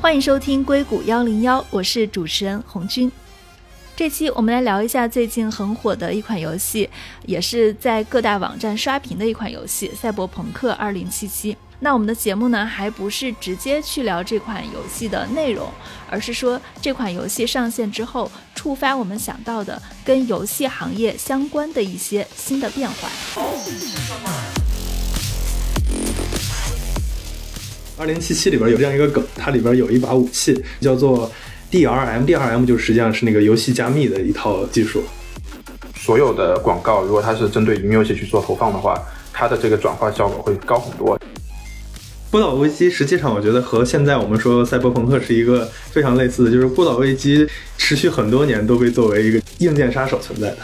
欢迎收听硅谷幺零幺，我是主持人红军。这期我们来聊一下最近很火的一款游戏，也是在各大网站刷屏的一款游戏《赛博朋克2077》。那我们的节目呢，还不是直接去聊这款游戏的内容，而是说这款游戏上线之后触发我们想到的跟游戏行业相关的一些新的变化。二零七七里边有这样一个梗，它里边有一把武器叫做。DRM，DRM 就实际上是那个游戏加密的一套技术。所有的广告，如果它是针对云游戏去做投放的话，它的这个转化效果会高很多。孤岛危机实际上，我觉得和现在我们说赛博朋克是一个非常类似的，就是孤岛危机持续很多年都被作为一个硬件杀手存在的。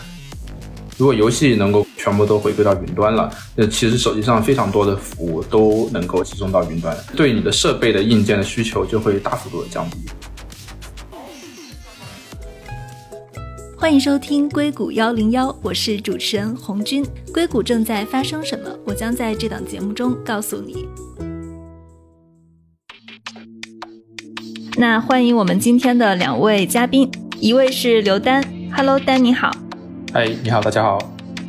如果游戏能够全部都回归到云端了，那其实手机上非常多的服务都能够集中到云端，对你的设备的硬件的需求就会大幅度的降低。欢迎收听硅谷幺零幺，我是主持人红军。硅谷正在发生什么？我将在这档节目中告诉你。那欢迎我们今天的两位嘉宾，一位是刘丹，Hello，丹你好。哎，你好，大家好。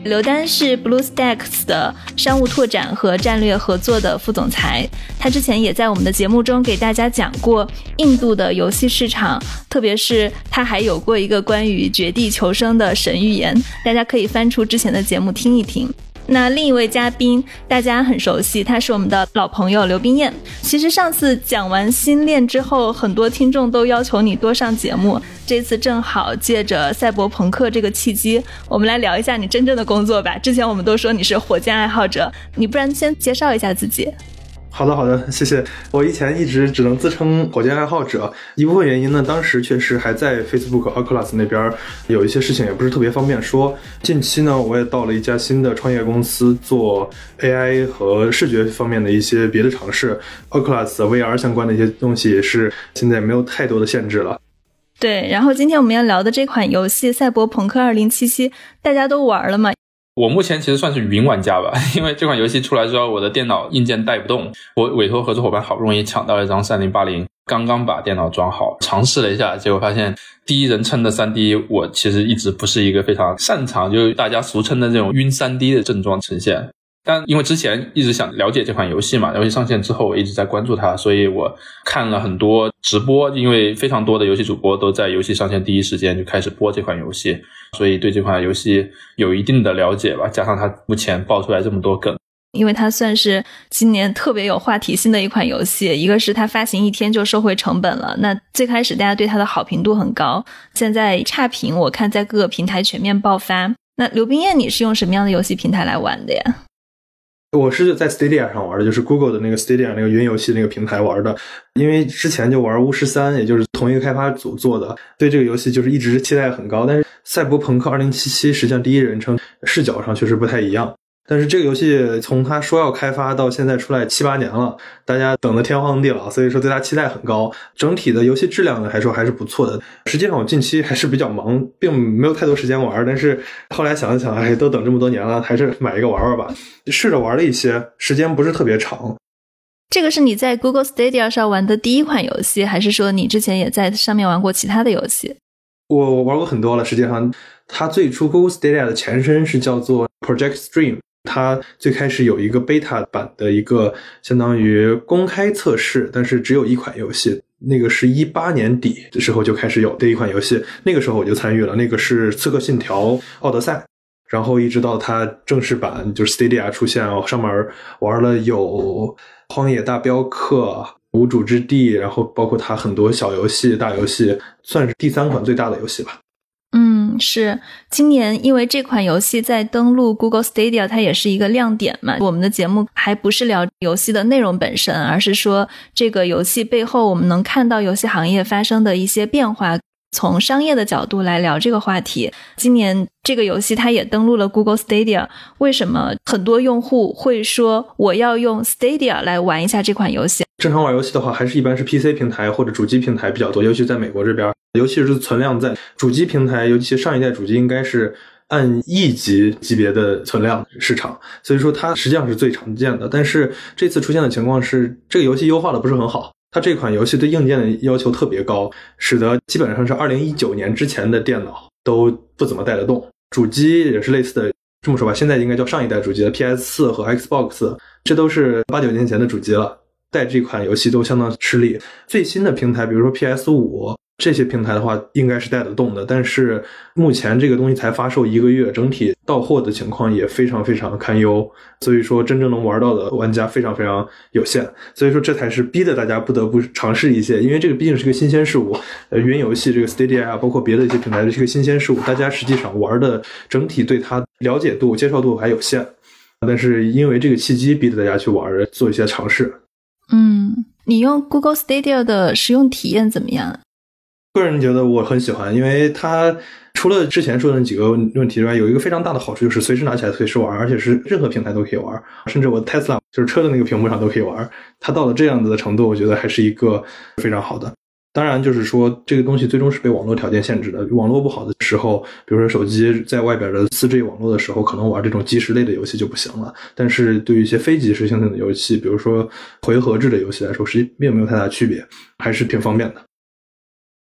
刘丹是 BlueStacks 的商务拓展和战略合作的副总裁，他之前也在我们的节目中给大家讲过印度的游戏市场，特别是他还有过一个关于绝地求生的神预言，大家可以翻出之前的节目听一听。那另一位嘉宾大家很熟悉，他是我们的老朋友刘冰燕。其实上次讲完新恋之后，很多听众都要求你多上节目。这次正好借着赛博朋克这个契机，我们来聊一下你真正的工作吧。之前我们都说你是火箭爱好者，你不然先介绍一下自己。好的，好的，谢谢。我以前一直只能自称火箭爱好者，一部分原因呢，当时确实还在 Facebook Oculus 那边有一些事情也不是特别方便说。近期呢，我也到了一家新的创业公司做 AI 和视觉方面的一些别的尝试，Oculus VR 相关的一些东西也是现在没有太多的限制了。对，然后今天我们要聊的这款游戏《赛博朋克2077》，大家都玩了吗？我目前其实算是云玩家吧，因为这款游戏出来之后，我的电脑硬件带不动，我委托合作伙伴好不容易抢到了一张三零八零，刚刚把电脑装好，尝试了一下，结果发现第一人称的三 D，我其实一直不是一个非常擅长，就是大家俗称的这种晕三 D 的症状呈现。但因为之前一直想了解这款游戏嘛，游戏上线之后我一直在关注它，所以我看了很多直播，因为非常多的游戏主播都在游戏上线第一时间就开始播这款游戏，所以对这款游戏有一定的了解吧。加上它目前爆出来这么多梗，因为它算是今年特别有话题性的一款游戏。一个是它发行一天就收回成本了，那最开始大家对它的好评度很高，现在差评我看在各个平台全面爆发。那刘冰燕，你是用什么样的游戏平台来玩的呀？我是在 Stadia 上玩的，就是 Google 的那个 Stadia 那个云游戏那个平台玩的。因为之前就玩巫师三，也就是同一个开发组做的，对这个游戏就是一直期待很高。但是赛博朋克2077实际上第一人称视角上确实不太一样。但是这个游戏从他说要开发到现在出来七八年了，大家等的天荒地老，所以说对他期待很高。整体的游戏质量呢，还说还是不错的。实际上我近期还是比较忙，并没有太多时间玩。但是后来想了想，哎，都等这么多年了，还是买一个玩玩吧。试着玩了一些，时间不是特别长。这个是你在 Google Stadia 上玩的第一款游戏，还是说你之前也在上面玩过其他的游戏？我玩过很多了。实际上，它最初 Google Stadia 的前身是叫做 Project Stream。它最开始有一个 beta 版的一个相当于公开测试，但是只有一款游戏，那个是一八年底的时候就开始有的一款游戏，那个时候我就参与了，那个是《刺客信条：奥德赛》，然后一直到它正式版就是 Stadia 出现，上面玩了有《荒野大镖客》《无主之地》，然后包括它很多小游戏、大游戏，算是第三款最大的游戏吧。嗯，是今年因为这款游戏在登录 Google Stadia，它也是一个亮点嘛。我们的节目还不是聊游戏的内容本身，而是说这个游戏背后我们能看到游戏行业发生的一些变化。从商业的角度来聊这个话题，今年这个游戏它也登录了 Google Stadia。为什么很多用户会说我要用 Stadia 来玩一下这款游戏？正常玩游戏的话，还是一般是 PC 平台或者主机平台比较多，尤其在美国这边，尤其是存量在主机平台，尤其上一代主机应该是按亿级级别的存量市场，所以说它实际上是最常见的。但是这次出现的情况是，这个游戏优化的不是很好，它这款游戏对硬件的要求特别高，使得基本上是二零一九年之前的电脑都不怎么带得动。主机也是类似的，这么说吧，现在应该叫上一代主机了，PS 四和 Xbox，这都是八九年前的主机了，带这款游戏都相当吃力。最新的平台，比如说 PS 五。这些平台的话，应该是带得动的，但是目前这个东西才发售一个月，整体到货的情况也非常非常堪忧，所以说真正能玩到的玩家非常非常有限，所以说这才是逼得大家不得不尝试一些，因为这个毕竟是个新鲜事物，呃，云游戏这个 Stadia 啊，包括别的一些平台的这个新鲜事物，大家实际上玩的整体对它了解度、接受度还有限，但是因为这个契机逼得大家去玩，做一些尝试。嗯，你用 Google Stadia 的使用体验怎么样？个人觉得我很喜欢，因为它除了之前说的那几个问题之外，有一个非常大的好处就是随时拿起来随时玩，而且是任何平台都可以玩，甚至我 Tesla 就是车的那个屏幕上都可以玩。它到了这样子的程度，我觉得还是一个非常好的。当然，就是说这个东西最终是被网络条件限制的。网络不好的时候，比如说手机在外边的四 G 网络的时候，可能玩这种即时类的游戏就不行了。但是对于一些非即时性的游戏，比如说回合制的游戏来说，实际并没有太大区别，还是挺方便的。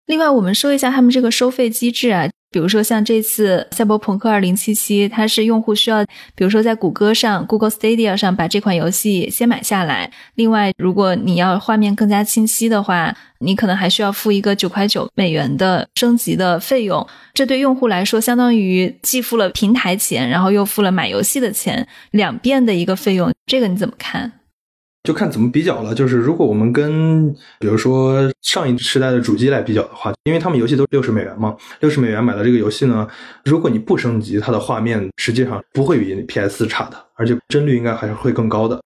另外，我们说一下他们这个收费机制啊，比如说像这次《赛博朋克2077》，它是用户需要，比如说在谷歌上 （Google Stadia） 上把这款游戏先买下来。另外，如果你要画面更加清晰的话，你可能还需要付一个九块九美元的升级的费用。这对用户来说，相当于既付了平台钱，然后又付了买游戏的钱，两遍的一个费用。这个你怎么看？就看怎么比较了。就是如果我们跟比如说上一时代的主机来比较的话，因为他们游戏都六十美元嘛，六十美元买的这个游戏呢，如果你不升级，它的画面实际上不会比 PS 差的，而且帧率应该还是会更高的。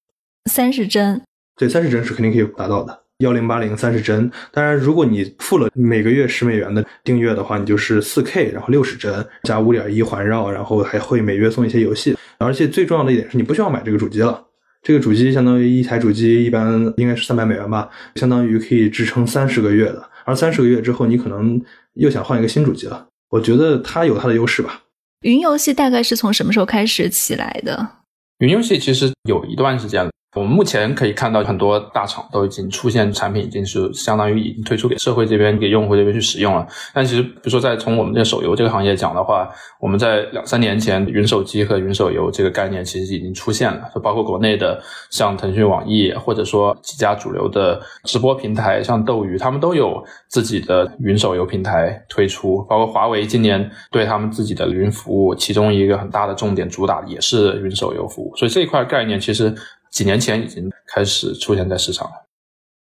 三十帧，对，三十帧是肯定可以达到的，幺零八零三十帧。当然，如果你付了每个月十美元的订阅的话，你就是四 K，然后六十帧加五点一环绕，然后还会每月送一些游戏。而且最重要的一点是你不需要买这个主机了。这个主机相当于一台主机，一般应该是三百美元吧，相当于可以支撑三十个月的。而三十个月之后，你可能又想换一个新主机了。我觉得它有它的优势吧。云游戏大概是从什么时候开始起来的？云游戏其实有一段时间了。我们目前可以看到很多大厂都已经出现产品，已经是相当于已经推出给社会这边、给用户这边去使用了。但其实，比如说在从我们这个手游这个行业讲的话，我们在两三年前，云手机和云手游这个概念其实已经出现了。就包括国内的像腾讯、网易，或者说几家主流的直播平台，像斗鱼，他们都有自己的云手游平台推出。包括华为今年对他们自己的云服务，其中一个很大的重点主打也是云手游服务。所以这一块概念其实。几年前已经开始出现在市场了。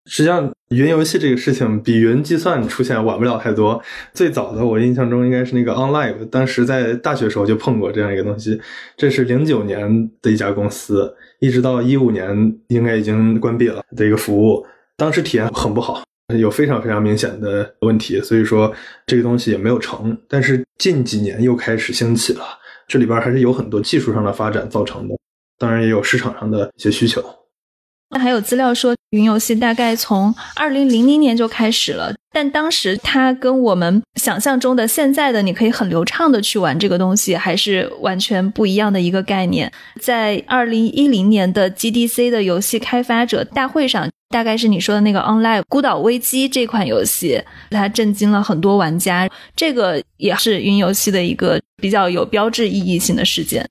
实际上，云游戏这个事情比云计算出现晚不了太多。最早的我印象中应该是那个 OnLive，当时在大学时候就碰过这样一个东西。这是零九年的一家公司，一直到一五年应该已经关闭了的一个服务。当时体验很不好，有非常非常明显的问题，所以说这个东西也没有成。但是近几年又开始兴起了，这里边还是有很多技术上的发展造成的。当然也有市场上的一些需求。那还有资料说，云游戏大概从二零零零年就开始了，但当时它跟我们想象中的现在的你可以很流畅的去玩这个东西，还是完全不一样的一个概念。在二零一零年的 GDC 的游戏开发者大会上，大概是你说的那个 Online 孤岛危机这款游戏，它震惊了很多玩家。这个也是云游戏的一个比较有标志意义性的事件。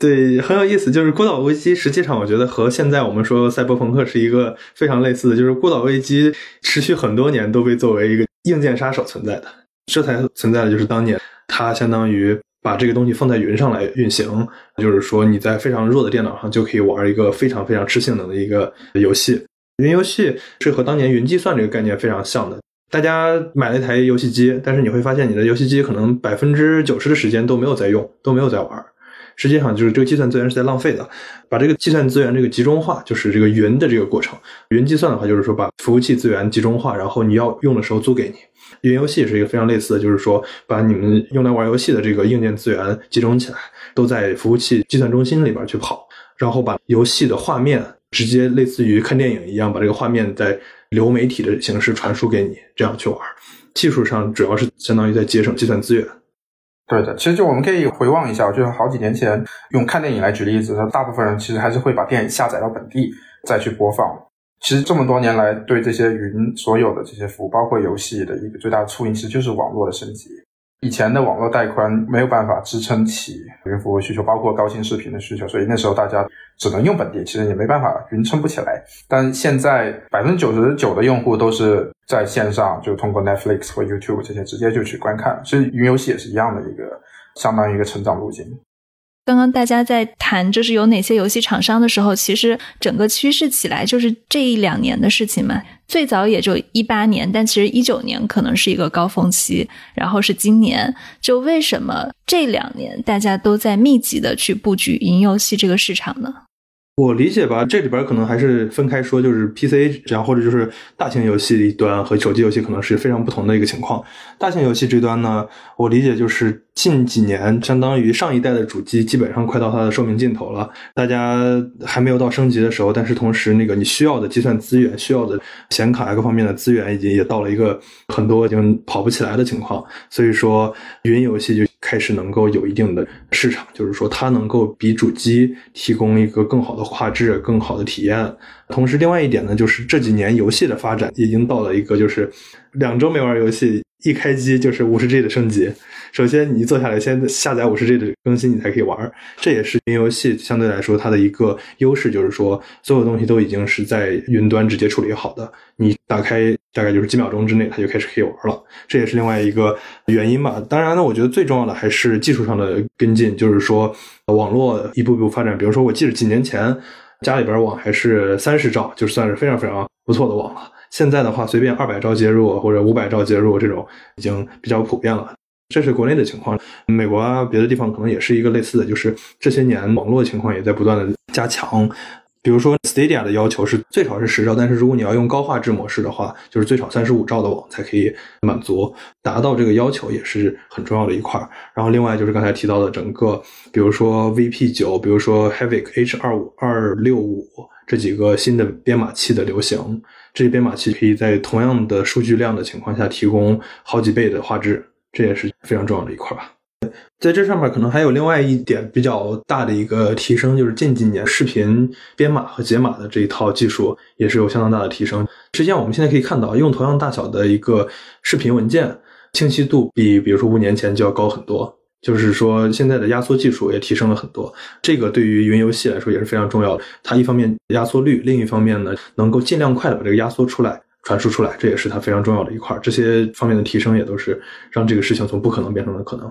对，很有意思。就是《孤岛危机》，实际上我觉得和现在我们说赛博朋克是一个非常类似的。就是《孤岛危机》持续很多年都被作为一个硬件杀手存在的，这才存在的就是当年它相当于把这个东西放在云上来运行，就是说你在非常弱的电脑上就可以玩一个非常非常吃性能的一个游戏。云游戏是和当年云计算这个概念非常像的。大家买了一台游戏机，但是你会发现你的游戏机可能百分之九十的时间都没有在用，都没有在玩。实际上就是这个计算资源是在浪费的，把这个计算资源这个集中化，就是这个云的这个过程。云计算的话，就是说把服务器资源集中化，然后你要用的时候租给你。云游戏是一个非常类似的，就是说把你们用来玩游戏的这个硬件资源集中起来，都在服务器计算中心里边去跑，然后把游戏的画面直接类似于看电影一样，把这个画面在流媒体的形式传输给你，这样去玩。技术上主要是相当于在节省计算资源。对的，其实就我们可以回望一下，就是好几年前用看电影来举例子，大部分人其实还是会把电影下载到本地再去播放。其实这么多年来，对这些云所有的这些服务，包括游戏的一个最大的促进，其实就是网络的升级。以前的网络带宽没有办法支撑起云服务需求，包括高清视频的需求，所以那时候大家只能用本地，其实也没办法，云撑不起来。但现在百分之九十九的用户都是在线上，就通过 Netflix 或 YouTube 这些直接就去观看，其实云游戏也是一样的一个相当于一个成长路径。刚刚大家在谈就是有哪些游戏厂商的时候，其实整个趋势起来就是这一两年的事情嘛。最早也就一八年，但其实一九年可能是一个高峰期，然后是今年。就为什么这两年大家都在密集的去布局云游戏这个市场呢？我理解吧，这里边可能还是分开说，就是 PC 这样，或者就是大型游戏一端和手机游戏可能是非常不同的一个情况。大型游戏这端呢，我理解就是近几年，相当于上一代的主机基本上快到它的寿命尽头了，大家还没有到升级的时候，但是同时那个你需要的计算资源、需要的显卡各方面的资源，已经也到了一个很多已经跑不起来的情况，所以说云游戏就。开始能够有一定的市场，就是说它能够比主机提供一个更好的画质、更好的体验。同时，另外一点呢，就是这几年游戏的发展已经到了一个，就是两周没玩游戏，一开机就是五十 G 的升级。首先，你坐下来先下载五十 G 的更新，你才可以玩。这也是云游戏相对来说它的一个优势，就是说所有东西都已经是在云端直接处理好的，你打开大概就是几秒钟之内，它就开始可以玩了。这也是另外一个原因吧。当然呢，我觉得最重要的还是技术上的跟进，就是说网络一步步发展。比如说，我记得几年前家里边网还是三十兆，就算是非常非常不错的网了。现在的话，随便二百兆接入或者五百兆接入，这种已经比较普遍了。这是国内的情况，美国啊，别的地方可能也是一个类似的，就是这些年网络情况也在不断的加强。比如说 Stadia 的要求是最少是十兆，但是如果你要用高画质模式的话，就是最少三十五兆的网才可以满足，达到这个要求也是很重要的一块。然后另外就是刚才提到的整个，比如说 VP 九，比如说 Havik H 二五二六五这几个新的编码器的流行，这些编码器可以在同样的数据量的情况下提供好几倍的画质。这也是非常重要的一块吧。在这上面可能还有另外一点比较大的一个提升，就是近几年视频编码和解码的这一套技术也是有相当大的提升。实际上我们现在可以看到，用同样大小的一个视频文件，清晰度比比如说五年前就要高很多。就是说现在的压缩技术也提升了很多，这个对于云游戏来说也是非常重要的。它一方面压缩率，另一方面呢能够尽量快的把这个压缩出来。传输出来，这也是它非常重要的一块。这些方面的提升，也都是让这个事情从不可能变成了可能。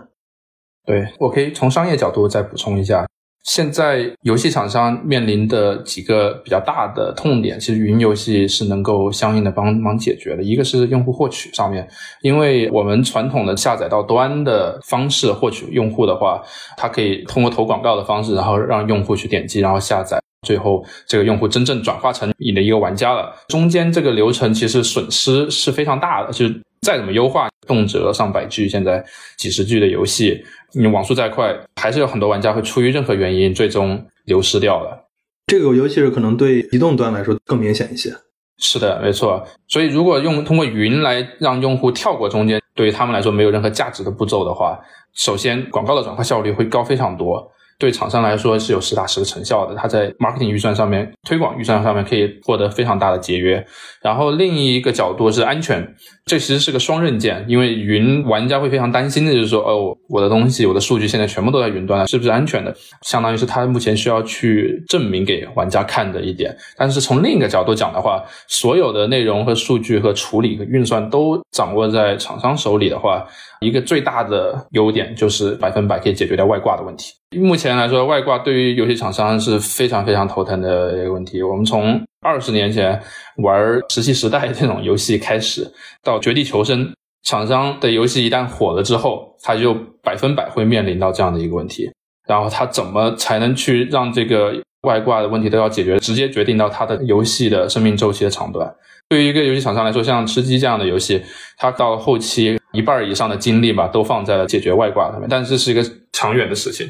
对我可以从商业角度再补充一下，现在游戏厂商面临的几个比较大的痛点，其实云游戏是能够相应的帮忙解决的。一个是用户获取上面，因为我们传统的下载到端的方式获取用户的话，它可以通过投广告的方式，然后让用户去点击，然后下载。最后，这个用户真正转化成你的一个玩家了，中间这个流程其实损失是非常大的。就是再怎么优化，动辄上百 G，现在几十 G 的游戏，你网速再快，还是有很多玩家会出于任何原因最终流失掉了。这个尤其是可能对移动端来说更明显一些。是的，没错。所以如果用通过云来让用户跳过中间，对于他们来说没有任何价值的步骤的话，首先广告的转化效率会高非常多。对厂商来说是有实打实的成效的，它在 marketing 预算上面、推广预算上面可以获得非常大的节约。然后另一个角度是安全，这其实是个双刃剑，因为云玩家会非常担心的就是说，哦，我的东西、我的数据现在全部都在云端了，是不是安全的？相当于是他目前需要去证明给玩家看的一点。但是从另一个角度讲的话，所有的内容和数据和处理和运算都掌握在厂商手里的话。一个最大的优点就是百分百可以解决掉外挂的问题。目前来说，外挂对于游戏厂商是非常非常头疼的一个问题。我们从二十年前玩《石器时代》这种游戏开始，到《绝地求生》，厂商的游戏一旦火了之后，它就百分百会面临到这样的一个问题。然后它怎么才能去让这个外挂的问题都要解决，直接决定到它的游戏的生命周期的长短。对于一个游戏厂商来说，像吃鸡这样的游戏，它到后期。一半以上的精力吧，都放在了解决外挂上面，但是这是一个长远的事情。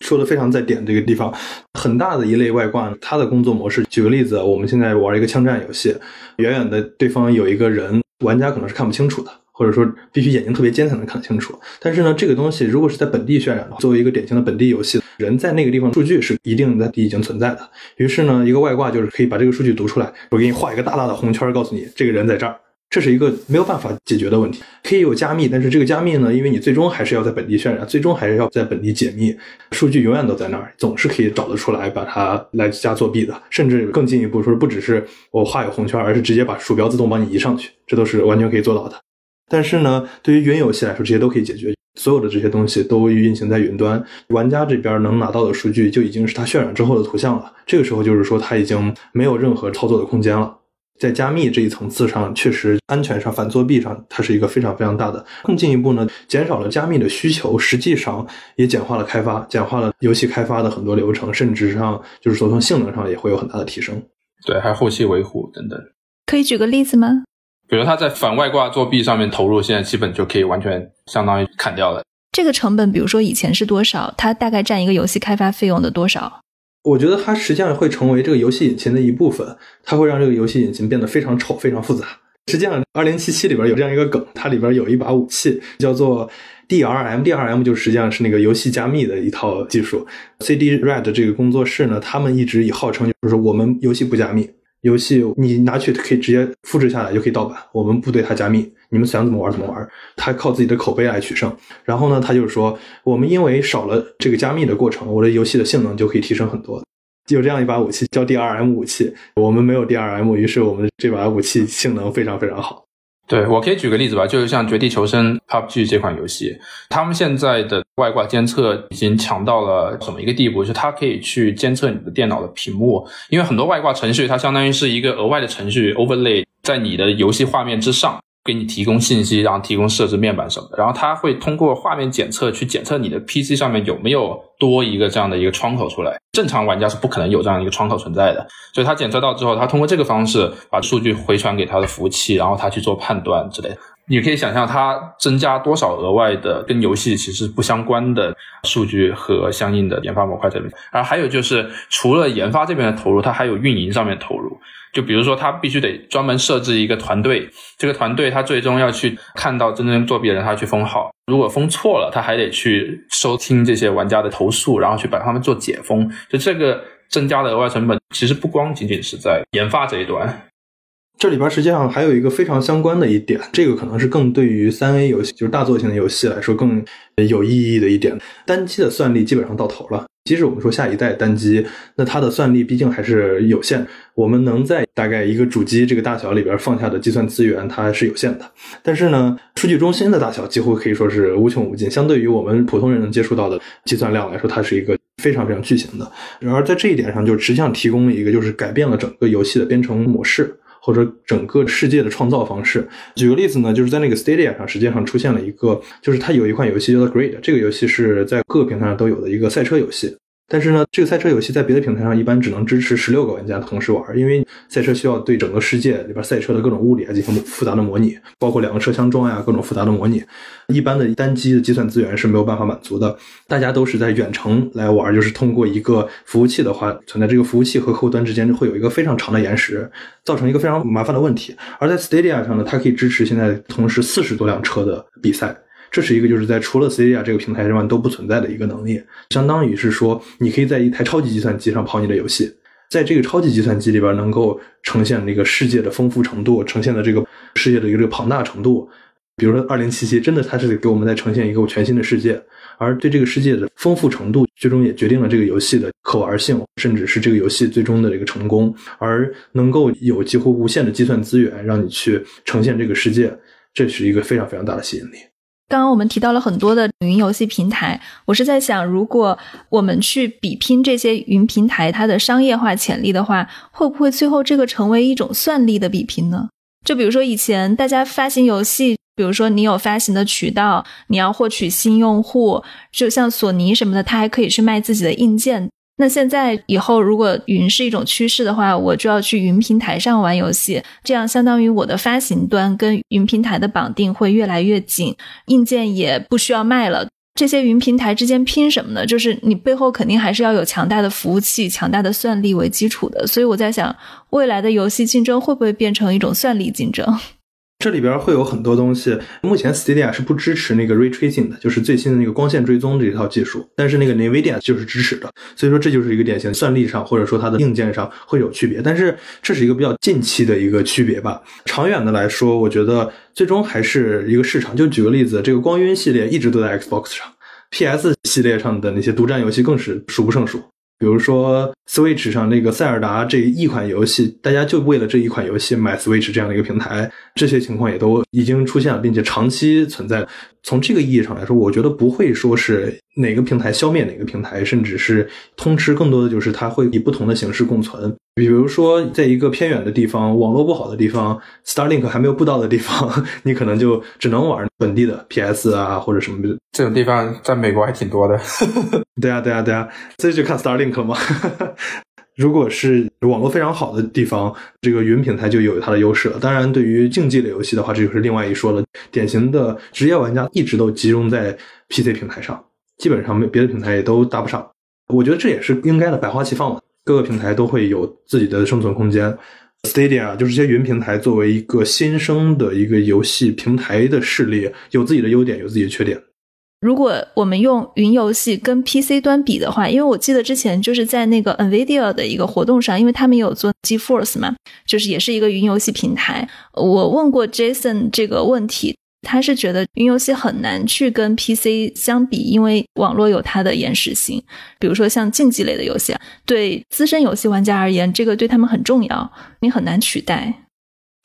说的非常在点这个地方，很大的一类外挂，它的工作模式。举个例子，我们现在玩一个枪战游戏，远远的对方有一个人，玩家可能是看不清楚的。或者说必须眼睛特别尖才能看得清楚。但是呢，这个东西如果是在本地渲染的话，作为一个典型的本地游戏，人在那个地方数据是一定在已经存在的。于是呢，一个外挂就是可以把这个数据读出来，我给你画一个大大的红圈，告诉你这个人在这儿。这是一个没有办法解决的问题，可以有加密，但是这个加密呢，因为你最终还是要在本地渲染，最终还是要在本地解密，数据永远都在那儿，总是可以找得出来，把它来加作弊的，甚至更进一步说，不只是我画有红圈，而是直接把鼠标自动帮你移上去，这都是完全可以做到的。但是呢，对于云游戏来说，这些都可以解决，所有的这些东西都运行在云端，玩家这边能拿到的数据就已经是他渲染之后的图像了，这个时候就是说他已经没有任何操作的空间了。在加密这一层次上，确实安全上、反作弊上，它是一个非常非常大的。更进一步呢，减少了加密的需求，实际上也简化了开发，简化了游戏开发的很多流程，甚至上就是说从性能上也会有很大的提升。对，还有后期维护等等。可以举个例子吗？比如他在反外挂作弊上面投入，现在基本就可以完全相当于砍掉了。这个成本，比如说以前是多少？它大概占一个游戏开发费用的多少？我觉得它实际上会成为这个游戏引擎的一部分，它会让这个游戏引擎变得非常丑、非常复杂。实际上，二零七七里边有这样一个梗，它里边有一把武器叫做 DRM，DRM 就实际上是那个游戏加密的一套技术。CD Red 这个工作室呢，他们一直以号称就是我们游戏不加密，游戏你拿去可以直接复制下来就可以盗版，我们不对它加密。你们想怎么玩怎么玩，他靠自己的口碑来取胜。然后呢，他就是说，我们因为少了这个加密的过程，我的游戏的性能就可以提升很多。有这样一把武器叫 DRM 武器，我们没有 DRM，于是我们这把武器性能非常非常好。对我可以举个例子吧，就是像《绝地求生》PUBG 这款游戏，他们现在的外挂监测已经强到了什么一个地步？就它可以去监测你的电脑的屏幕，因为很多外挂程序它相当于是一个额外的程序 overlay 在你的游戏画面之上。给你提供信息，然后提供设置面板什么的，然后它会通过画面检测去检测你的 PC 上面有没有多一个这样的一个窗口出来。正常玩家是不可能有这样一个窗口存在的，所以它检测到之后，它通过这个方式把数据回传给它的服务器，然后它去做判断之类的。你可以想象它增加多少额外的跟游戏其实不相关的数据和相应的研发模块这边。而还有就是除了研发这边的投入，它还有运营上面投入。就比如说，他必须得专门设置一个团队，这个团队他最终要去看到真正作弊的人，他去封号。如果封错了，他还得去收听这些玩家的投诉，然后去把他们做解封。就这个增加的额外成本，其实不光仅仅是在研发这一端。这里边实际上还有一个非常相关的一点，这个可能是更对于三 A 游戏，就是大作型的游戏来说更有意义的一点。单机的算力基本上到头了。即使我们说下一代单机，那它的算力毕竟还是有限。我们能在大概一个主机这个大小里边放下的计算资源，它是有限的。但是呢，数据中心的大小几乎可以说是无穷无尽。相对于我们普通人能接触到的计算量来说，它是一个非常非常巨型的。然而在这一点上，就实际上提供了一个，就是改变了整个游戏的编程模式。或者整个世界的创造方式。举个例子呢，就是在那个 Stadia 上，实际上出现了一个，就是它有一款游戏叫做 Grid，这个游戏是在各个平台上都有的一个赛车游戏。但是呢，这个赛车游戏在别的平台上一般只能支持十六个玩家同时玩，因为赛车需要对整个世界里边赛车的各种物理啊进行复杂的模拟，包括两个车厢装呀各种复杂的模拟，一般的单机的计算资源是没有办法满足的。大家都是在远程来玩，就是通过一个服务器的话，存在这个服务器和客户端之间会有一个非常长的延时，造成一个非常麻烦的问题。而在 Stadia 上呢，它可以支持现在同时四十多辆车的比赛。这是一个就是在除了 cad 这个平台之外都不存在的一个能力，相当于是说，你可以在一台超级计算机上跑你的游戏，在这个超级计算机里边能够呈现那个世界的丰富程度，呈现的这个世界的一个这个庞大程度。比如说二零七七，真的它是给我们在呈现一个全新的世界，而对这个世界的丰富程度，最终也决定了这个游戏的可玩性，甚至是这个游戏最终的这个成功。而能够有几乎无限的计算资源让你去呈现这个世界，这是一个非常非常大的吸引力。刚刚我们提到了很多的云游戏平台，我是在想，如果我们去比拼这些云平台它的商业化潜力的话，会不会最后这个成为一种算力的比拼呢？就比如说以前大家发行游戏，比如说你有发行的渠道，你要获取新用户，就像索尼什么的，它还可以去卖自己的硬件。那现在以后，如果云是一种趋势的话，我就要去云平台上玩游戏，这样相当于我的发行端跟云平台的绑定会越来越紧，硬件也不需要卖了。这些云平台之间拼什么呢？就是你背后肯定还是要有强大的服务器、强大的算力为基础的。所以我在想，未来的游戏竞争会不会变成一种算力竞争？这里边会有很多东西。目前 Stadia 是不支持那个 ray tracing 的，就是最新的那个光线追踪这一套技术。但是那个 Nvidia 就是支持的，所以说这就是一个典型算力上或者说它的硬件上会有区别。但是这是一个比较近期的一个区别吧。长远的来说，我觉得最终还是一个市场。就举个例子，这个光晕系列一直都在 Xbox 上，PS 系列上的那些独占游戏更是数不胜数。比如说 Switch 上那个塞尔达这一款游戏，大家就为了这一款游戏买 Switch 这样的一个平台，这些情况也都已经出现了，并且长期存在。从这个意义上来说，我觉得不会说是哪个平台消灭哪个平台，甚至是通吃，更多的就是它会以不同的形式共存。比如说，在一个偏远的地方，网络不好的地方，Starlink 还没有布到的地方，你可能就只能玩本地的 PS 啊或者什么的。这种地方在美国还挺多的。对啊，对啊，对啊，这就看 Starlink 了嘛。如果是网络非常好的地方，这个云平台就有它的优势了。当然，对于竞技类游戏的话，这就是另外一说了。典型的职业玩家一直都集中在 PC 平台上，基本上没别的平台也都搭不上。我觉得这也是应该的，百花齐放嘛，各个平台都会有自己的生存空间。Stadia 就是这些云平台作为一个新生的一个游戏平台的势力，有自己的优点，有自己的缺点。如果我们用云游戏跟 PC 端比的话，因为我记得之前就是在那个 Nvidia 的一个活动上，因为他们有做 GeForce 嘛，就是也是一个云游戏平台。我问过 Jason 这个问题，他是觉得云游戏很难去跟 PC 相比，因为网络有它的延时性。比如说像竞技类的游戏，对资深游戏玩家而言，这个对他们很重要，你很难取代。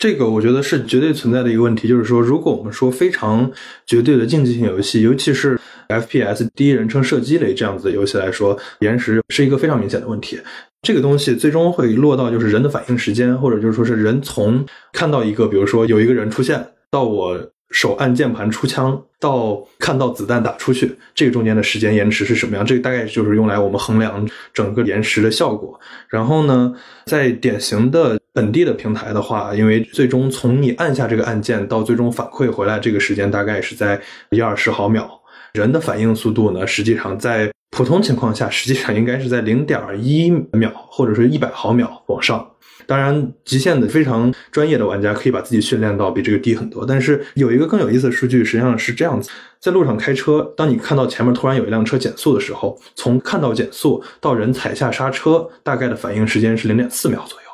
这个我觉得是绝对存在的一个问题，就是说，如果我们说非常绝对的竞技性游戏，尤其是 FPS 第一人称射击类这样子的游戏来说，延时是一个非常明显的问题。这个东西最终会落到就是人的反应时间，或者就是说是人从看到一个，比如说有一个人出现，到我。手按键盘出枪到看到子弹打出去，这个中间的时间延迟是什么样？这个大概就是用来我们衡量整个延时的效果。然后呢，在典型的本地的平台的话，因为最终从你按下这个按键到最终反馈回来，这个时间大概是在一二十毫秒。人的反应速度呢，实际上在普通情况下，实际上应该是在零点一秒或者说一百毫秒往上。当然，极限的非常专业的玩家可以把自己训练到比这个低很多。但是有一个更有意思的数据，实际上是这样子：在路上开车，当你看到前面突然有一辆车减速的时候，从看到减速到人踩下刹车，大概的反应时间是零点四秒左右。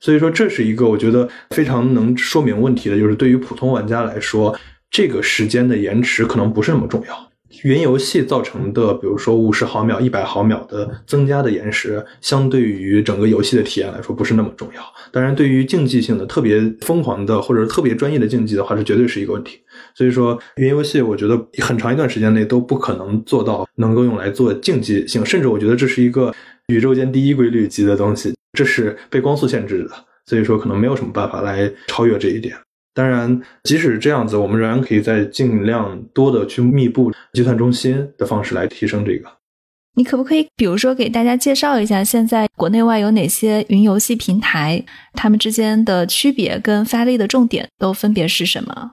所以说，这是一个我觉得非常能说明问题的，就是对于普通玩家来说，这个时间的延迟可能不是那么重要。云游戏造成的，比如说五十毫秒、一百毫秒的增加的延时，相对于整个游戏的体验来说，不是那么重要。当然，对于竞技性的特别疯狂的或者特别专业的竞技的话，这绝对是一个问题。所以说，云游戏我觉得很长一段时间内都不可能做到能够用来做竞技性，甚至我觉得这是一个宇宙间第一规律级的东西，这是被光速限制的。所以说，可能没有什么办法来超越这一点。当然，即使这样子，我们仍然可以在尽量多的去密布计算中心的方式来提升这个。你可不可以，比如说给大家介绍一下，现在国内外有哪些云游戏平台，它们之间的区别跟发力的重点都分别是什么？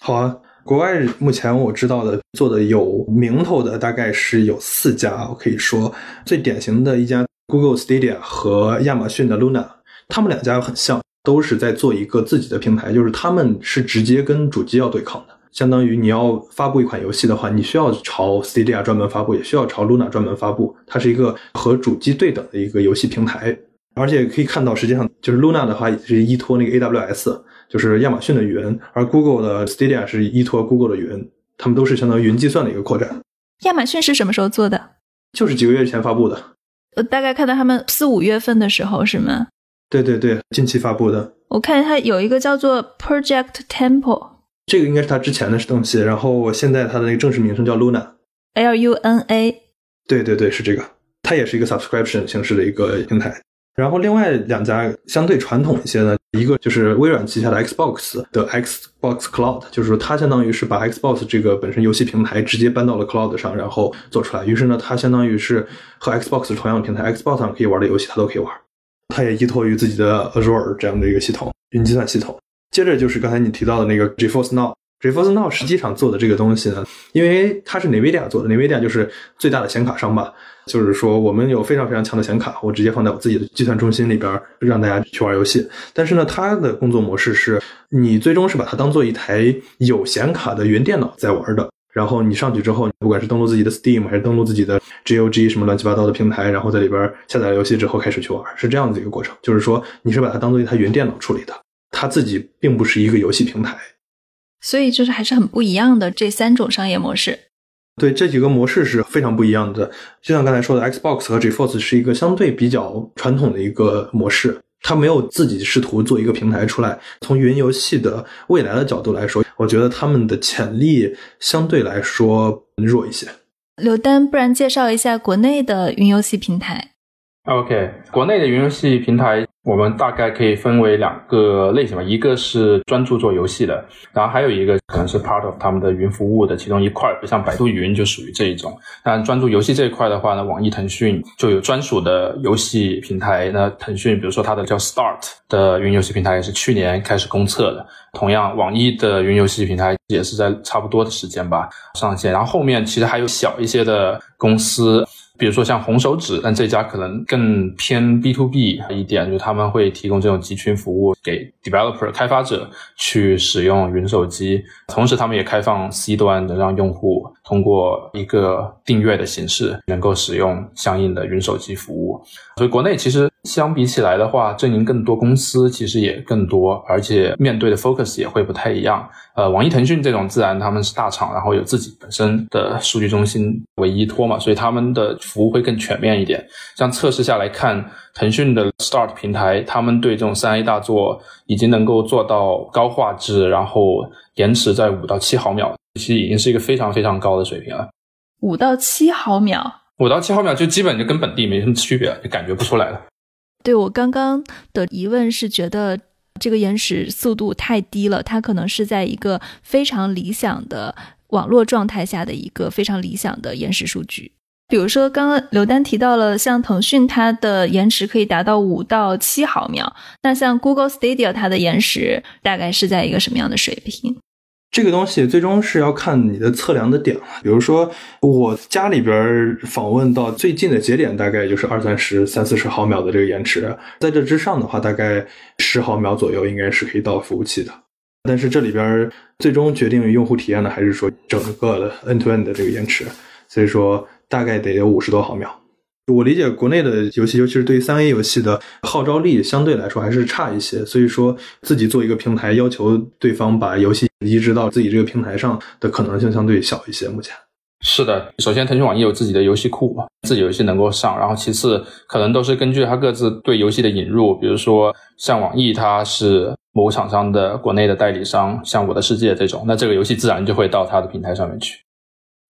好啊，国外目前我知道的做的有名头的大概是有四家，我可以说最典型的一家 Google Stadia 和亚马逊的 Luna，他们两家很像。都是在做一个自己的平台，就是他们是直接跟主机要对抗的，相当于你要发布一款游戏的话，你需要朝 Stadia 专门发布，也需要朝 Luna 专门发布，它是一个和主机对等的一个游戏平台。而且可以看到，实际上就是 Luna 的话是依托那个 AWS，就是亚马逊的云，而 Google 的 Stadia 是依托 Google 的云，他们都是相当于云计算的一个扩展。亚马逊是什么时候做的？就是几个月前发布的。我大概看到他们四五月份的时候，是吗？对对对，近期发布的。我看它有一个叫做 Project Temple，这个应该是它之前的东西。然后我现在它的那个正式名称叫 Luna，L U N A。对对对，是这个。它也是一个 subscription 形式的一个平台。然后另外两家相对传统一些的，一个就是微软旗下的 Xbox 的 Xbox Cloud，就是说它相当于是把 Xbox 这个本身游戏平台直接搬到了 Cloud 上，然后做出来。于是呢，它相当于是和 Xbox 同样的平台，Xbox 上可以玩的游戏它都可以玩。它也依托于自己的 Azure 这样的一个系统，云计算系统。接着就是刚才你提到的那个 GeForce Now，GeForce Now 实际上做的这个东西呢，因为它是 Nvidia 做的，Nvidia 就是最大的显卡商吧，就是说我们有非常非常强的显卡，我直接放在我自己的计算中心里边，让大家去玩游戏。但是呢，它的工作模式是你最终是把它当做一台有显卡的云电脑在玩的。然后你上去之后，不管是登录自己的 Steam 还是登录自己的 GOG 什么乱七八糟的平台，然后在里边下载了游戏之后开始去玩，是这样子一个过程。就是说你是把它当做一台云电脑处理的，它自己并不是一个游戏平台。所以就是还是很不一样的这三种商业模式。对这几个模式是非常不一样的。就像刚才说的，Xbox 和 GeForce 是一个相对比较传统的一个模式，它没有自己试图做一个平台出来。从云游戏的未来的角度来说，我觉得他们的潜力相对来说弱一些。刘丹，不然介绍一下国内的云游戏平台。OK，国内的云游戏平台，我们大概可以分为两个类型吧，一个是专注做游戏的，然后还有一个可能是 part of 他们的云服务的其中一块，比如像百度云就属于这一种。但专注游戏这一块的话呢，网易、腾讯就有专属的游戏平台。那腾讯，比如说它的叫 Start 的云游戏平台，也是去年开始公测的。同样，网易的云游戏平台也是在差不多的时间吧上线。然后后面其实还有小一些的公司。比如说像红手指，但这家可能更偏 B to B 一点，就他们会提供这种集群服务给 developer 开发者去使用云手机，同时他们也开放 C 端的，让用户通过一个订阅的形式能够使用相应的云手机服务。所以国内其实相比起来的话，阵营更多，公司其实也更多，而且面对的 focus 也会不太一样。呃，网易、腾讯这种自然他们是大厂，然后有自己本身的数据中心为依托嘛，所以他们的服务会更全面一点。像测试下来看，腾讯的 Start 平台，他们对这种三 A 大作已经能够做到高画质，然后延迟在五到七毫秒，其实已经是一个非常非常高的水平了。五到七毫秒，五到七毫秒就基本就跟本地没什么区别，就感觉不出来了。对我刚刚的疑问是觉得。这个延时速度太低了，它可能是在一个非常理想的网络状态下的一个非常理想的延时数据。比如说，刚刚刘丹提到了，像腾讯它的延迟可以达到五到七毫秒，那像 Google Stadia 它的延时大概是在一个什么样的水平？这个东西最终是要看你的测量的点了。比如说，我家里边访问到最近的节点，大概就是二三十、三四十毫秒的这个延迟。在这之上的话，大概十毫秒左右应该是可以到服务器的。但是这里边最终决定用户体验的，还是说整个的 end to end 的这个延迟。所以说，大概得有五十多毫秒。我理解国内的游戏，尤其是对于三 A 游戏的号召力相对来说还是差一些，所以说自己做一个平台，要求对方把游戏移植到自己这个平台上的可能性相对小一些。目前是的，首先腾讯网易有自己的游戏库，自己游戏能够上，然后其次可能都是根据它各自对游戏的引入，比如说像网易它是某厂商的国内的代理商，像我的世界这种，那这个游戏自然就会到它的平台上面去。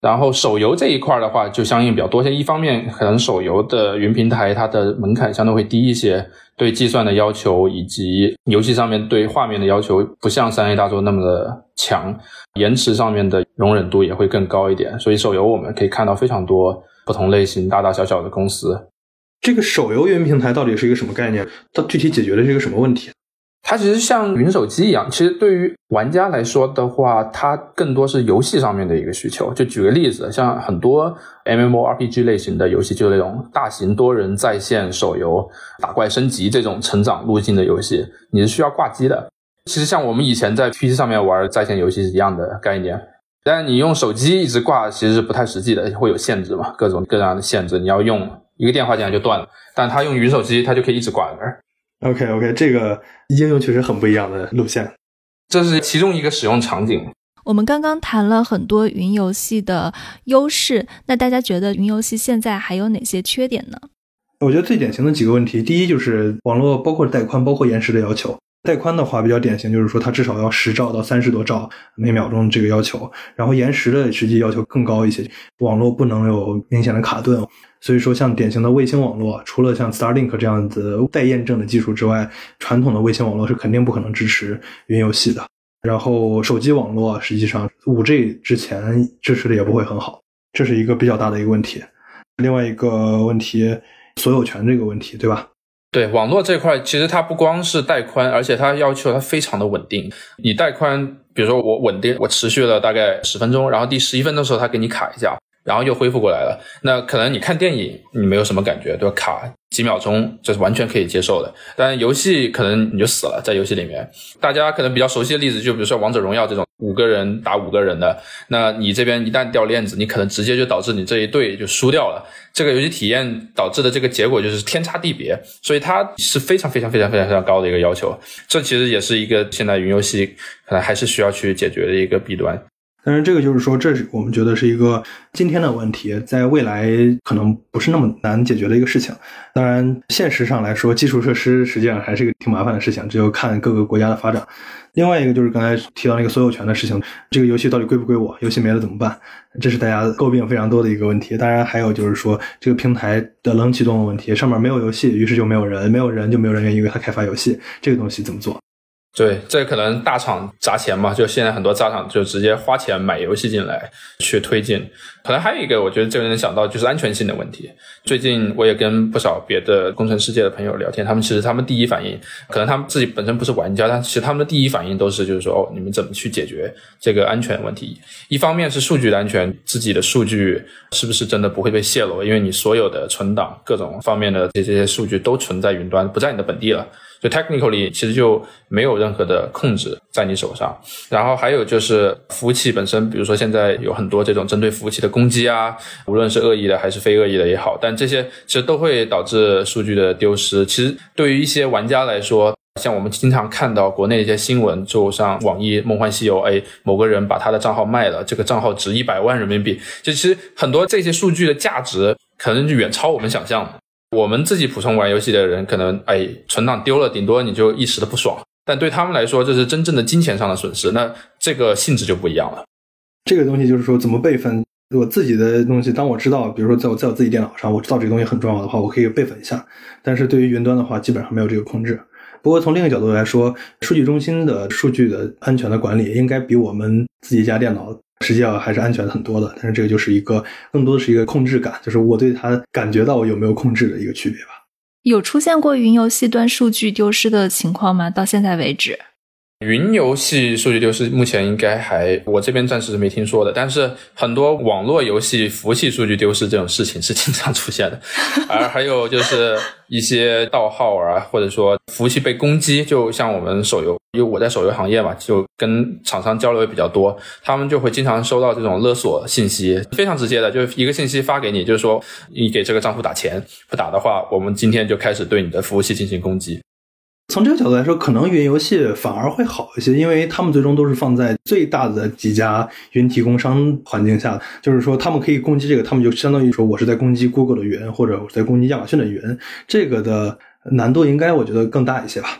然后手游这一块的话，就相应比较多。像一方面，可能手游的云平台它的门槛相对会低一些，对计算的要求以及游戏上面对画面的要求，不像三 A 大作那么的强，延迟上面的容忍度也会更高一点。所以手游我们可以看到非常多不同类型、大大小小的公司。这个手游云平台到底是一个什么概念？它具体解决的是一个什么问题？它其实像云手机一样，其实对于玩家来说的话，它更多是游戏上面的一个需求。就举个例子，像很多 MMORPG 类型的游戏，就是那种大型多人在线手游、打怪升级这种成长路径的游戏，你是需要挂机的。其实像我们以前在 PC 上面玩在线游戏是一样的概念，但你用手机一直挂，其实是不太实际的，会有限制嘛，各种各样的限制。你要用一个电话进来就断了，但它用云手机，它就可以一直挂在那儿。OK OK，这个应用确实很不一样的路线，这是其中一个使用场景。我们刚刚谈了很多云游戏的优势，那大家觉得云游戏现在还有哪些缺点呢？我觉得最典型的几个问题，第一就是网络包括带宽、包括延时的要求。带宽的话比较典型，就是说它至少要十兆到三十多兆每秒钟这个要求，然后延时的实际要求更高一些，网络不能有明显的卡顿。所以说，像典型的卫星网络，除了像 Starlink 这样子带验证的技术之外，传统的卫星网络是肯定不可能支持云游戏的。然后手机网络实际上五 G 之前支持的也不会很好，这是一个比较大的一个问题。另外一个问题，所有权这个问题，对吧？对网络这块，其实它不光是带宽，而且它要求它非常的稳定。你带宽，比如说我稳定，我持续了大概十分钟，然后第十一分钟的时候它给你卡一下，然后又恢复过来了。那可能你看电影你没有什么感觉，对吧？卡几秒钟这是完全可以接受的。但游戏可能你就死了，在游戏里面，大家可能比较熟悉的例子，就比如说王者荣耀这种五个人打五个人的，那你这边一旦掉链子，你可能直接就导致你这一队就输掉了。这个游戏体验导致的这个结果就是天差地别，所以它是非常非常非常非常非常高的一个要求。这其实也是一个现在云游戏可能还是需要去解决的一个弊端。但是这个就是说，这是我们觉得是一个今天的问题，在未来可能不是那么难解决的一个事情。当然，现实上来说，基础设施实际上还是一个挺麻烦的事情，只有看各个国家的发展。另外一个就是刚才提到那个所有权的事情，这个游戏到底归不归我？游戏没了怎么办？这是大家诟病非常多的一个问题。当然，还有就是说这个平台的冷启动的问题，上面没有游戏，于是就没有人，没有人就没有人愿意为它开发游戏，这个东西怎么做？对，这可能大厂砸钱嘛，就现在很多大厂就直接花钱买游戏进来去推进。可能还有一个，我觉得这个能想到就是安全性的问题。最近我也跟不少别的工程世界的朋友聊天，他们其实他们第一反应，可能他们自己本身不是玩家，但其实他们的第一反应都是就是说，哦，你们怎么去解决这个安全问题？一方面是数据的安全，自己的数据是不是真的不会被泄露？因为你所有的存档各种方面的这这些数据都存在云端，不在你的本地了。就 technically 其实就没有任何的控制在你手上，然后还有就是服务器本身，比如说现在有很多这种针对服务器的攻击啊，无论是恶意的还是非恶意的也好，但这些其实都会导致数据的丢失。其实对于一些玩家来说，像我们经常看到国内一些新闻，就像网易《梦幻西游》，哎，某个人把他的账号卖了，这个账号值一百万人民币，就其实很多这些数据的价值可能就远超我们想象的。我们自己普通玩游戏的人，可能哎存档丢了，顶多你就一时的不爽，但对他们来说，这是真正的金钱上的损失，那这个性质就不一样了。这个东西就是说怎么备份我自己的东西，当我知道，比如说在我在我自己电脑上，我知道这个东西很重要的话，我可以备份一下。但是对于云端的话，基本上没有这个控制。不过从另一个角度来说，数据中心的数据的安全的管理，应该比我们自己家电脑。实际上还是安全很多的，但是这个就是一个更多的是一个控制感，就是我对它感觉到我有没有控制的一个区别吧。有出现过云游戏端数据丢失的情况吗？到现在为止？云游戏数据丢失，目前应该还我这边暂时是没听说的。但是很多网络游戏服务器数据丢失这种事情是经常出现的，而还有就是一些盗号啊，或者说服务器被攻击，就像我们手游，因为我在手游行业嘛，就跟厂商交流也比较多，他们就会经常收到这种勒索信息，非常直接的，就是一个信息发给你，就是说你给这个账户打钱，不打的话，我们今天就开始对你的服务器进行攻击。从这个角度来说，可能云游戏反而会好一些，因为他们最终都是放在最大的几家云提供商环境下，就是说他们可以攻击这个，他们就相当于说我是在攻击 Google 的云，或者我在攻击亚马逊的云，这个的难度应该我觉得更大一些吧。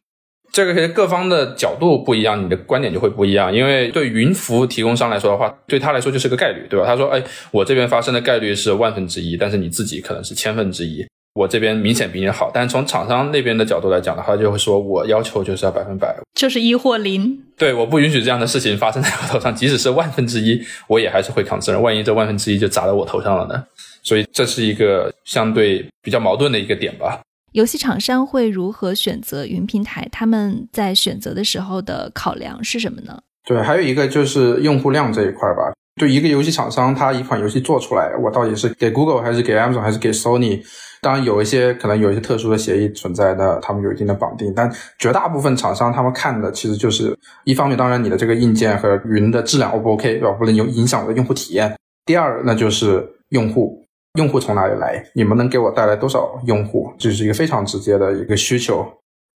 这个各方的角度不一样，你的观点就会不一样。因为对云服务提供商来说的话，对他来说就是个概率，对吧？他说，哎，我这边发生的概率是万分之一，但是你自己可能是千分之一。我这边明显比你好，但是从厂商那边的角度来讲的话，就会说我要求就是要百分百，就是一或零。对，我不允许这样的事情发生在我头上，即使是万分之一，我也还是会 concern。万一这万分之一就砸到我头上了呢？所以这是一个相对比较矛盾的一个点吧。游戏厂商会如何选择云平台？他们在选择的时候的考量是什么呢？对，还有一个就是用户量这一块吧。对一个游戏厂商，他一款游戏做出来，我到底是给 Google 还是给 Amazon 还是给 Sony？当然有一些可能有一些特殊的协议存在的，他们有一定的绑定，但绝大部分厂商他们看的其实就是一方面，当然你的这个硬件和云的质量 O 不 OK，对吧？不能有影响我的用户体验。第二，那就是用户，用户从哪里来？你们能给我带来多少用户？这是一个非常直接的一个需求，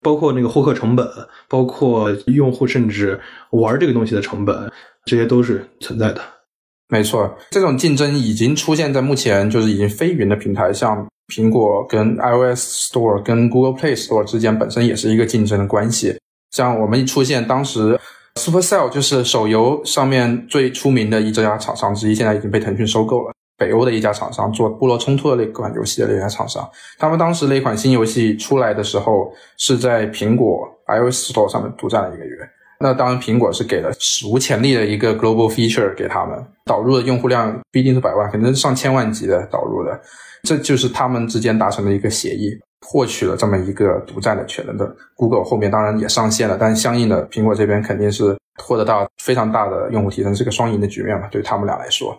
包括那个获客成本，包括用户甚至玩这个东西的成本，这些都是存在的。没错，这种竞争已经出现在目前就是已经非云的平台，像。苹果跟 iOS Store 跟 Google Play Store 之间本身也是一个竞争的关系。像我们一出现，当时 Supercell 就是手游上面最出名的一家厂商之一，现在已经被腾讯收购了。北欧的一家厂商做部落冲突的那款游戏的那家厂商，他们当时那款新游戏出来的时候，是在苹果 iOS Store 上面独占了一个月。那当然，苹果是给了史无前例的一个 Global Feature 给他们，导入的用户量不一定是百万，肯定是上千万级的导入的。这就是他们之间达成的一个协议，获取了这么一个独占的权能的。Google 后面当然也上线了，但相应的，苹果这边肯定是获得到非常大的用户提升，是个双赢的局面嘛？对他们俩来说，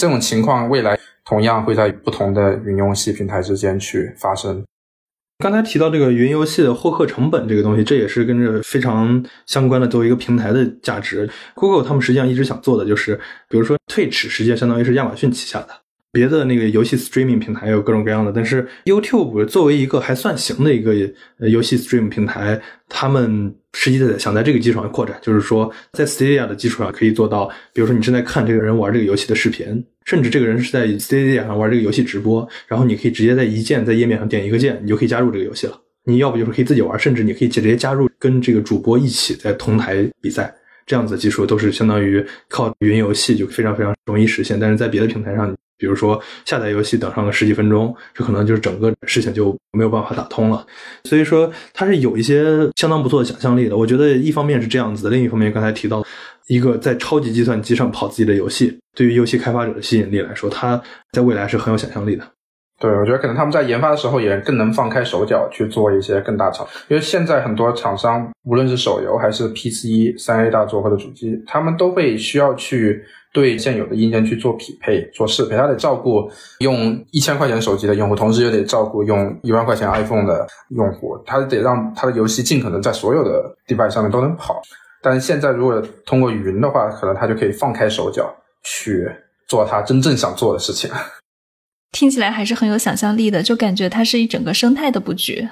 这种情况未来同样会在不同的云游戏平台之间去发生。刚才提到这个云游戏的获客成本这个东西，这也是跟着非常相关的作为一个平台的价值。Google 他们实际上一直想做的就是，比如说 Twitch 实际上相当于是亚马逊旗下的，别的那个游戏 streaming 平台有各种各样的，但是 YouTube 作为一个还算行的一个游戏 stream 平台，他们。实际的想在这个基础上扩展，就是说，在 Stadia 的基础上可以做到，比如说你正在看这个人玩这个游戏的视频，甚至这个人是在 Stadia 上玩这个游戏直播，然后你可以直接在一键在页面上点一个键，你就可以加入这个游戏了。你要不就是可以自己玩，甚至你可以直接加入跟这个主播一起在同台比赛，这样子的技术都是相当于靠云游戏就非常非常容易实现。但是在别的平台上。比如说下载游戏等上个十几分钟，这可能就是整个事情就没有办法打通了。所以说它是有一些相当不错的想象力的。我觉得一方面是这样子的，另一方面刚才提到一个在超级计算机上跑自己的游戏，对于游戏开发者的吸引力来说，它在未来是很有想象力的。对，我觉得可能他们在研发的时候也更能放开手脚去做一些更大厂，因为现在很多厂商无论是手游还是 PC 三 A 大作或者主机，他们都会需要去。对现有的硬件去做匹配、做适配，他得照顾用一千块钱手机的用户，同时又得照顾用一万块钱 iPhone 的用户，他得让他的游戏尽可能在所有的设备上面都能跑。但是现在如果通过云的话，可能他就可以放开手脚去做他真正想做的事情。听起来还是很有想象力的，就感觉它是一整个生态的布局。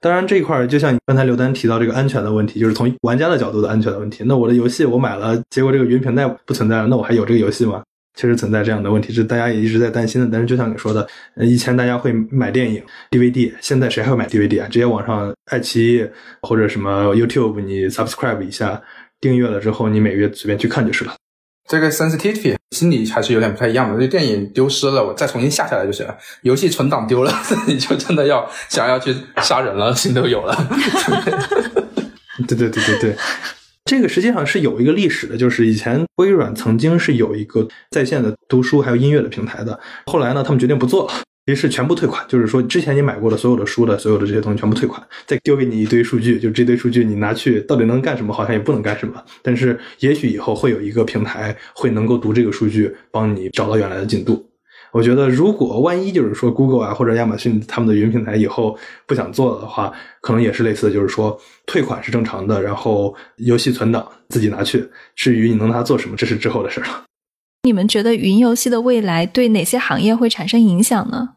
当然，这一块就像刚才刘丹提到这个安全的问题，就是从玩家的角度的安全的问题。那我的游戏我买了，结果这个云平台不存在了，那我还有这个游戏吗？确实存在这样的问题，是大家也一直在担心的。但是就像你说的，以前大家会买电影 DVD，现在谁还会买 DVD 啊？直接网上爱奇艺或者什么 YouTube，你 subscribe 一下，订阅了之后，你每月随便去看就是了。这个 sensitivity 心理还是有点不太一样的。这电影丢失了，我再重新下下来就行了。游戏存档丢了，你就真的要想要去杀人了，心都有了。对对对对对，这个实际上是有一个历史的，就是以前微软曾经是有一个在线的读书还有音乐的平台的，后来呢，他们决定不做了。于是全部退款，就是说之前你买过的所有的书的所有的这些东西全部退款，再丢给你一堆数据，就这堆数据你拿去到底能干什么？好像也不能干什么。但是也许以后会有一个平台会能够读这个数据，帮你找到原来的进度。我觉得如果万一就是说 Google 啊或者亚马逊他们的云平台以后不想做了的话，可能也是类似的，就是说退款是正常的，然后游戏存档自己拿去，至于你能拿它做什么，这是之后的事了。你们觉得云游戏的未来对哪些行业会产生影响呢？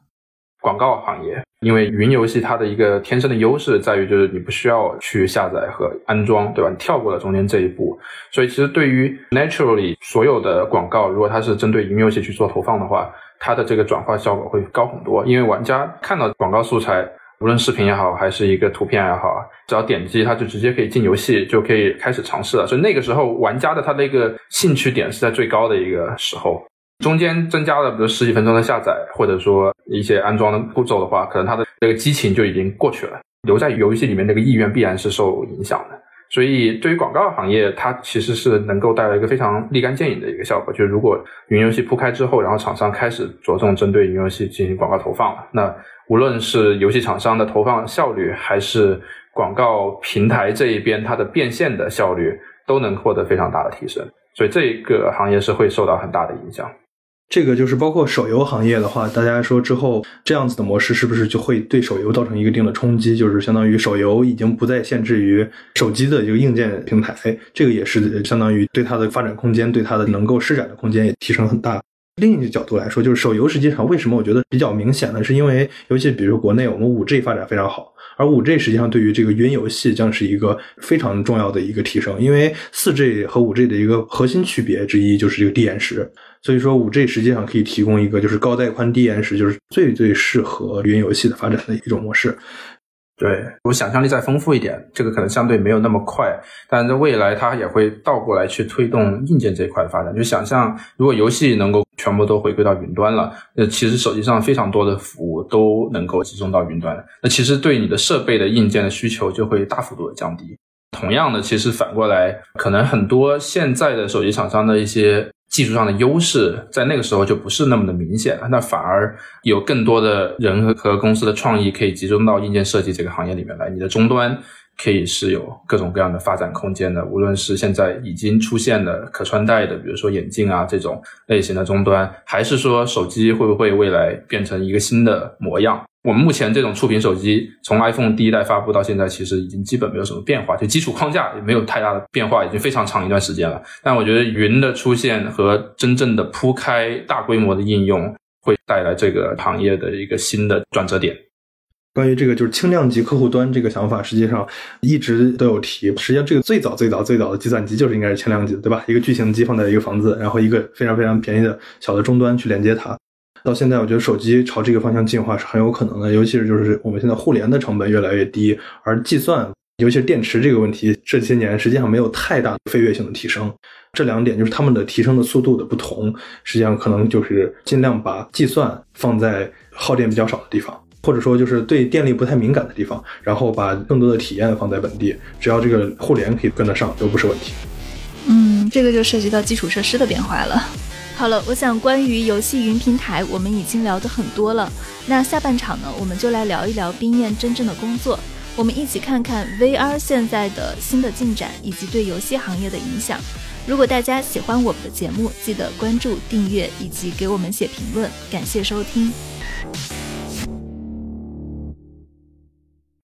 广告行业，因为云游戏它的一个天生的优势在于，就是你不需要去下载和安装，对吧？你跳过了中间这一步，所以其实对于 naturally 所有的广告，如果它是针对云游戏去做投放的话，它的这个转化效果会高很多。因为玩家看到广告素材，无论视频也好，还是一个图片也好，只要点击，它就直接可以进游戏，就可以开始尝试了。所以那个时候，玩家的他的一个兴趣点是在最高的一个时候。中间增加了比如十几分钟的下载，或者说一些安装的步骤的话，可能他的这个激情就已经过去了。留在游戏里面那个意愿必然是受影响的。所以对于广告行业，它其实是能够带来一个非常立竿见影的一个效果。就是如果云游戏铺开之后，然后厂商开始着重针对云游戏进行广告投放了，那无论是游戏厂商的投放效率，还是广告平台这一边它的变现的效率，都能获得非常大的提升。所以这个行业是会受到很大的影响。这个就是包括手游行业的话，大家说之后这样子的模式是不是就会对手游造成一个定的冲击？就是相当于手游已经不再限制于手机的一个硬件平台，这个也是相当于对它的发展空间、对它的能够施展的空间也提升很大。另一个角度来说，就是手游实际上为什么我觉得比较明显呢？是因为尤其比如说国内我们五 G 发展非常好。而五 G 实际上对于这个云游戏将是一个非常重要的一个提升，因为四 G 和五 G 的一个核心区别之一就是这个低延时，所以说五 G 实际上可以提供一个就是高带宽低延时，就是最最适合云游戏的发展的一种模式。对我想象力再丰富一点，这个可能相对没有那么快，但在未来它也会倒过来去推动硬件这一块的发展。就想象如果游戏能够全部都回归到云端了，那其实手机上非常多的服务都能够集中到云端，那其实对你的设备的硬件的需求就会大幅度的降低。同样的，其实反过来，可能很多现在的手机厂商的一些。技术上的优势在那个时候就不是那么的明显了，那反而有更多的人和公司的创意可以集中到硬件设计这个行业里面来。你的终端可以是有各种各样的发展空间的。无论是现在已经出现的可穿戴的，比如说眼镜啊这种类型的终端，还是说手机会不会未来变成一个新的模样？我们目前这种触屏手机，从 iPhone 第一代发布到现在，其实已经基本没有什么变化，就基础框架也没有太大的变化，已经非常长一段时间了。但我觉得云的出现和真正的铺开大规模的应用，会带来这个行业的一个新的转折点。关于这个就是轻量级客户端这个想法，实际上一直都有提。实际上，这个最早最早最早的计算机就是应该是轻量级的，对吧？一个巨型机放在一个房子，然后一个非常非常便宜的小的终端去连接它。到现在，我觉得手机朝这个方向进化是很有可能的，尤其是就是我们现在互联的成本越来越低，而计算，尤其是电池这个问题，这些年实际上没有太大的飞跃性的提升。这两点就是它们的提升的速度的不同，实际上可能就是尽量把计算放在耗电比较少的地方，或者说就是对电力不太敏感的地方，然后把更多的体验放在本地，只要这个互联可以跟得上，都不是问题。嗯，这个就涉及到基础设施的变化了。好了，我想关于游戏云平台，我们已经聊得很多了。那下半场呢，我们就来聊一聊冰燕真正的工作。我们一起看看 VR 现在的新的进展以及对游戏行业的影响。如果大家喜欢我们的节目，记得关注、订阅以及给我们写评论。感谢收听。